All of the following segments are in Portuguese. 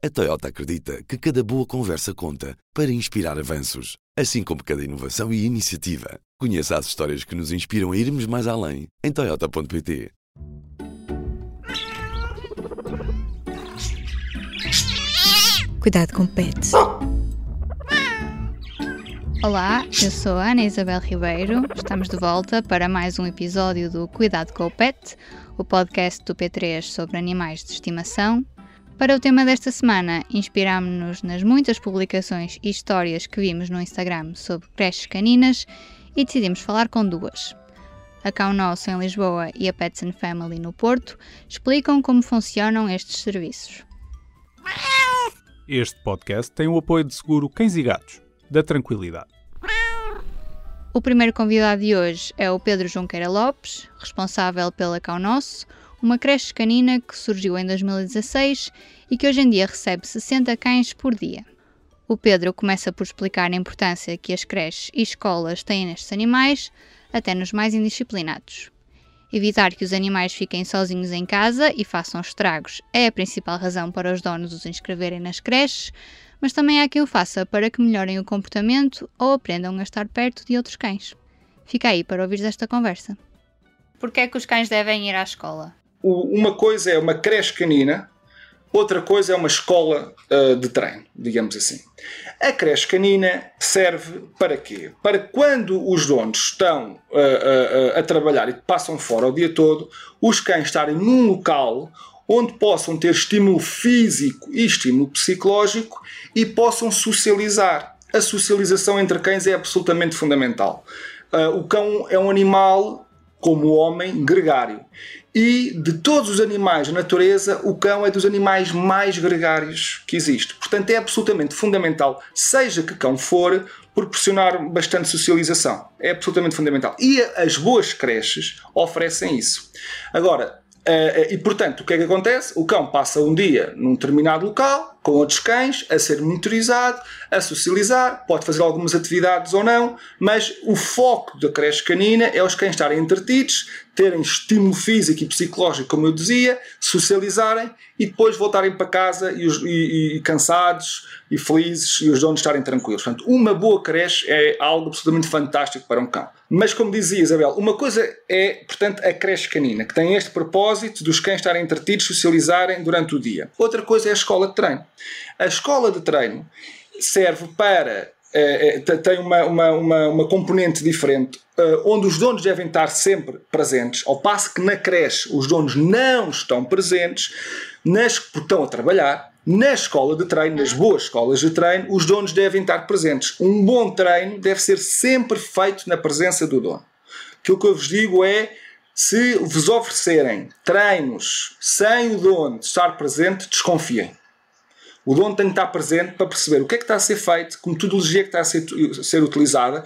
A Toyota acredita que cada boa conversa conta para inspirar avanços, assim como cada inovação e iniciativa. Conheça as histórias que nos inspiram a irmos mais além em Toyota.pt. Cuidado com pets. Olá, eu sou a Ana Isabel Ribeiro. Estamos de volta para mais um episódio do Cuidado com o Pet, o podcast do P3 sobre animais de estimação. Para o tema desta semana, inspirámos-nos nas muitas publicações e histórias que vimos no Instagram sobre creches caninas e decidimos falar com duas. A Cão Nosso em Lisboa e a Pets and Family no Porto explicam como funcionam estes serviços. Este podcast tem o apoio de seguro Cães e Gatos, da Tranquilidade. O primeiro convidado de hoje é o Pedro Junqueira Lopes, responsável pela Cão Nosso, uma creche canina que surgiu em 2016 e que hoje em dia recebe 60 cães por dia. O Pedro começa por explicar a importância que as creches e escolas têm nestes animais, até nos mais indisciplinados. Evitar que os animais fiquem sozinhos em casa e façam estragos é a principal razão para os donos os inscreverem nas creches, mas também há quem o faça para que melhorem o comportamento ou aprendam a estar perto de outros cães. Fica aí para ouvir esta conversa. Por que é que os cães devem ir à escola? Uma coisa é uma creche canina, outra coisa é uma escola uh, de treino, digamos assim. A creche canina serve para quê? Para quando os donos estão uh, uh, a trabalhar e passam fora o dia todo, os cães estarem num local onde possam ter estímulo físico e estímulo psicológico e possam socializar. A socialização entre cães é absolutamente fundamental. o cão é um animal, como o homem, gregário. E de todos os animais da natureza, o cão é dos animais mais gregários que existe. Portanto, é absolutamente fundamental, seja que cão for, proporcionar bastante socialização. É absolutamente fundamental. E as boas creches oferecem isso. Agora, Uh, e portanto, o que é que acontece? O cão passa um dia num determinado local, com outros cães, a ser monitorizado, a socializar, pode fazer algumas atividades ou não, mas o foco da creche canina é os cães estarem entretidos, terem estímulo físico e psicológico, como eu dizia, socializarem e depois voltarem para casa e, os, e, e cansados e felizes e os donos estarem tranquilos. Portanto, uma boa creche é algo absolutamente fantástico para um cão. Mas, como dizia Isabel, uma coisa é, portanto, a creche canina, que tem este propósito dos cães estarem entretidos, socializarem durante o dia. Outra coisa é a escola de treino. A escola de treino serve para é, é, tem uma, uma, uma, uma, componente diferente, uh, onde os donos devem estar sempre presentes, ao passo que na creche os donos não estão presentes, nas, porque estão a trabalhar. Na escola de treino, nas boas escolas de treino, os donos devem estar presentes. Um bom treino deve ser sempre feito na presença do dono. Aquilo que eu vos digo é se vos oferecerem treinos sem o dono estar presente, desconfiem. O dono tem que estar presente para perceber o que é que está a ser feito, que metodologia é que está a ser, ser utilizada,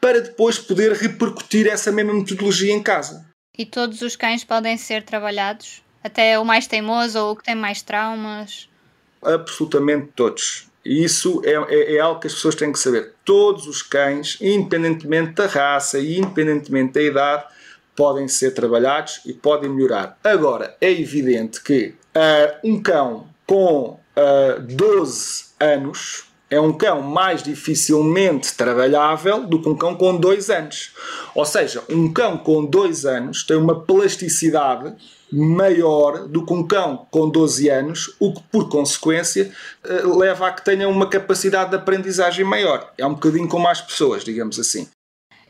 para depois poder repercutir essa mesma metodologia em casa. E todos os cães podem ser trabalhados? Até o mais teimoso ou o que tem mais traumas? Absolutamente todos. E isso é, é, é, algo que as pessoas têm que saber. Todos os cães, independentemente da raça e independentemente da idade, podem ser trabalhados e podem melhorar. Agora, é evidente que uh, um cão com uh, 12 anos é um cão mais dificilmente trabalhável do que um cão com 2 anos. Ou seja, um cão com 2 anos tem uma plasticidade maior do que um cão com 12 anos, o que por consequência leva a que tenha uma capacidade de aprendizagem maior. É um bocadinho como as pessoas, digamos assim.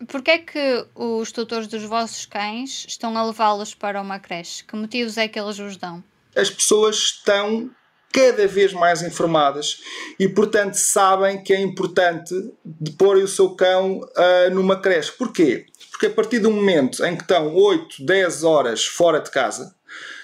Porquê é que os tutores dos vossos cães estão a levá-los para uma creche? Que motivos é que eles vos dão? As pessoas estão cada vez mais informadas e, portanto, sabem que é importante de pôr o seu cão uh, numa creche. Porquê? Porque a partir do momento em que estão 8, 10 horas fora de casa,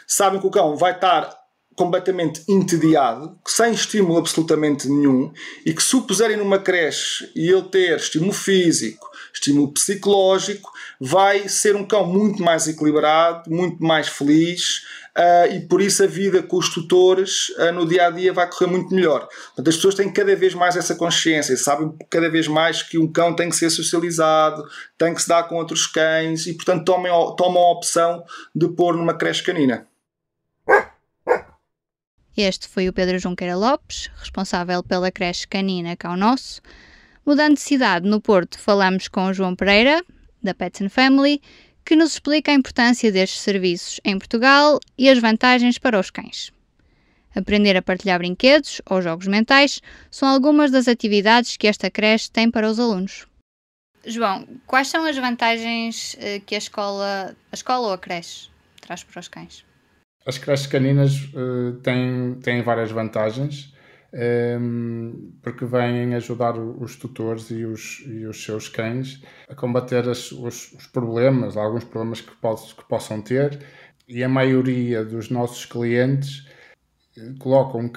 sabem que o cão vai estar completamente entediado, sem estímulo absolutamente nenhum, e que se o puserem numa creche e ele ter estímulo físico, estímulo psicológico, vai ser um cão muito mais equilibrado, muito mais feliz, Uh, e por isso a vida com os tutores uh, no dia a dia vai correr muito melhor. Portanto, as pessoas têm cada vez mais essa consciência, sabem cada vez mais que um cão tem que ser socializado, tem que se dar com outros cães e, portanto, tomam, tomam a opção de pôr numa creche canina. Este foi o Pedro Junqueira Lopes, responsável pela creche canina Cão Nosso. Mudando de cidade, no Porto, falamos com o João Pereira, da Pets and Family, que nos explica a importância destes serviços em Portugal e as vantagens para os cães. Aprender a partilhar brinquedos ou jogos mentais são algumas das atividades que esta creche tem para os alunos. João, quais são as vantagens eh, que a escola, a escola ou a creche traz para os cães? As creches caninas uh, têm, têm várias vantagens, um, ehm, porque vêm ajudar os tutores e os, e os seus cães a combater as, os, os, problemas, alguns problemas que, poss, que possam ter, e a maioria dos nossos clientes colocam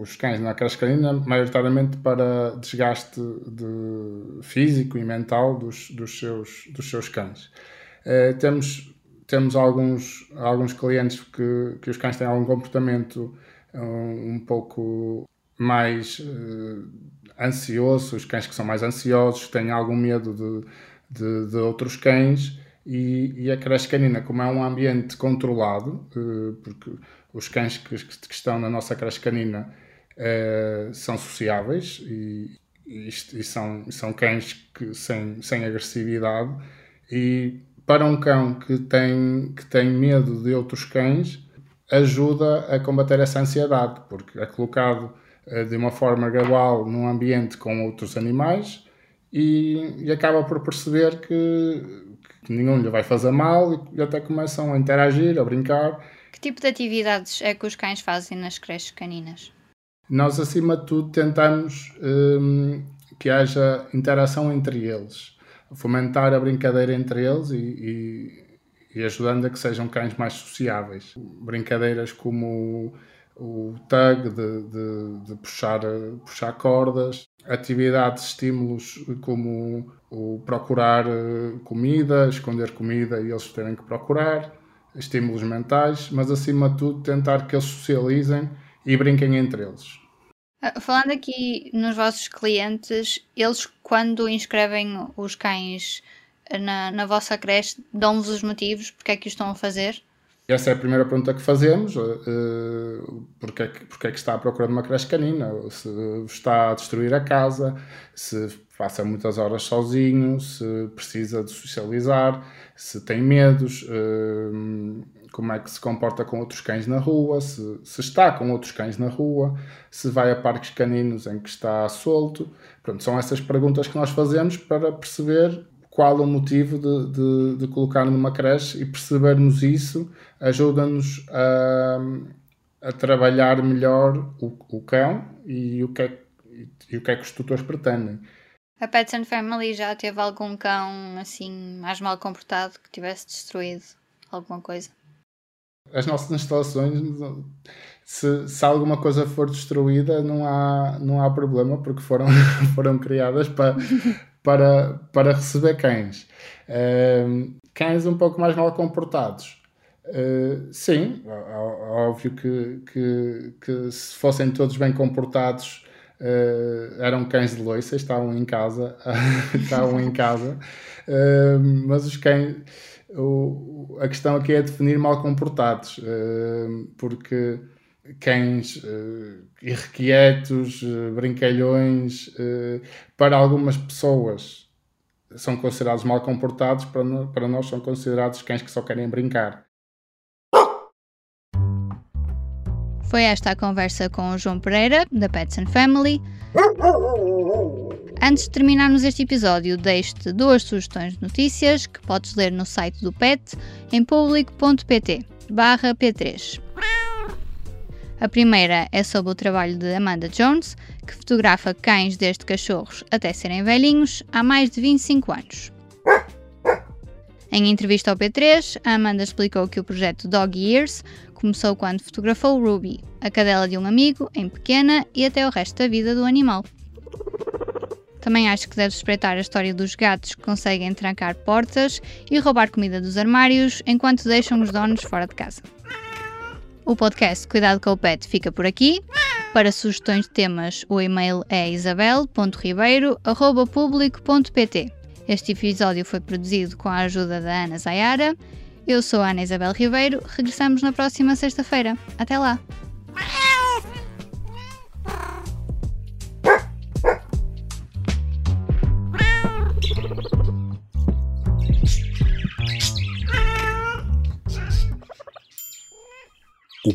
os cães na creche canina maioritariamente para desgaste de físico e mental dos, dos, seus, dos seus cães. Uh, temos temos alguns, alguns clientes que, que os cães têm algum comportamento um, um pouco mais uh, ansioso, os cães que são mais ansiosos, têm algum medo de, de, de outros cães e, e, a creche canina, como é um ambiente controlado, uh, porque os cães que, que, estão na nossa creche canina uh, são sociáveis e, e, e, são, são cães que, sem, sem agressividade e para um cão que tem, que tem medo de outros cães, ajuda a combater essa ansiedade, porque é colocado de uma forma gradual num ambiente com outros animais e, e acaba por perceber que, que, nenhum lhe vai fazer mal e, até começam a interagir, a brincar. Que tipo de atividades é que os cães fazem nas creches caninas? Nós, acima de tudo, tentamos um, que haja interação entre eles fomentar a brincadeira entre eles e, e, e, ajudando a que sejam cães mais sociáveis. Brincadeiras como o, tug de, de, de, puxar, puxar cordas, atividades, estímulos como o procurar eh, comida, esconder comida e eles terem que procurar, estímulos mentais, mas acima de tudo tentar que eles socializem e brinquem entre eles. Ah, falando aqui nos vossos clientes, eles quando inscrevem os cães na, na vossa creche, dão-vos os motivos porque é que o estão a fazer? Essa é a primeira pergunta que fazemos. Uh, porque, é que, porque é que está à procura de uma creche canina? Se está a destruir a casa, se passa muitas horas sozinho, se precisa de socializar, se tem medos. Uh, como é que se comporta com outros cães na rua, se, se está com outros cães na rua, se vai a parques caninos em que está solto. Pronto, são essas perguntas que nós fazemos para perceber qual o motivo de, de, de colocar numa creche e percebermos isso ajuda-nos a, a trabalhar melhor o, o cão e o, que é, e o que é que os tutores pretendem. A Pets and Family já teve algum cão assim mais mal comportado que tivesse destruído alguma coisa? as nossas instalações, se, se alguma coisa for destruída, não há, não há problema, porque foram, foram criadas para, para, para receber cães. Uh, cães um pouco mais mal comportados. Uh, sim, óbvio que, que, que se fossem todos bem comportados, uh, eram cães de loiça, estavam em casa, estavam em casa, mas os cães o, a questão aqui é definir mal comportados, porque cães uh, irrequietos, uh, brincalhões, uh, para algumas pessoas são considerados mal comportados, para, no, para nós são considerados cães que só querem brincar. Foi esta a conversa com o João Pereira, da Pets and Family. Antes de terminarmos este episódio, deixo-te duas sugestões de notícias que podes ler no site do PET em público.pt P3. A primeira é sobre o trabalho de Amanda Jones, que fotografa cães desde cachorros até serem velhinhos há mais de 25 anos. Em entrevista ao P3, a Amanda explicou que o projeto Dog Years começou quando fotografou Ruby, a cadela de um amigo, em pequena e até o resto da vida do animal. Também acho que deves espreitar a história dos gatos que conseguem trancar portas e roubar comida dos armários enquanto deixam os donos fora de casa. O podcast Cuidado com o Pet fica por aqui. Para sugestões de temas, o e-mail é isabel.ribeiro.publico.pt. Este episódio foi produzido com a ajuda da Ana Zayara. Eu sou a Ana Isabel Ribeiro. Regressamos na próxima sexta-feira. Até lá!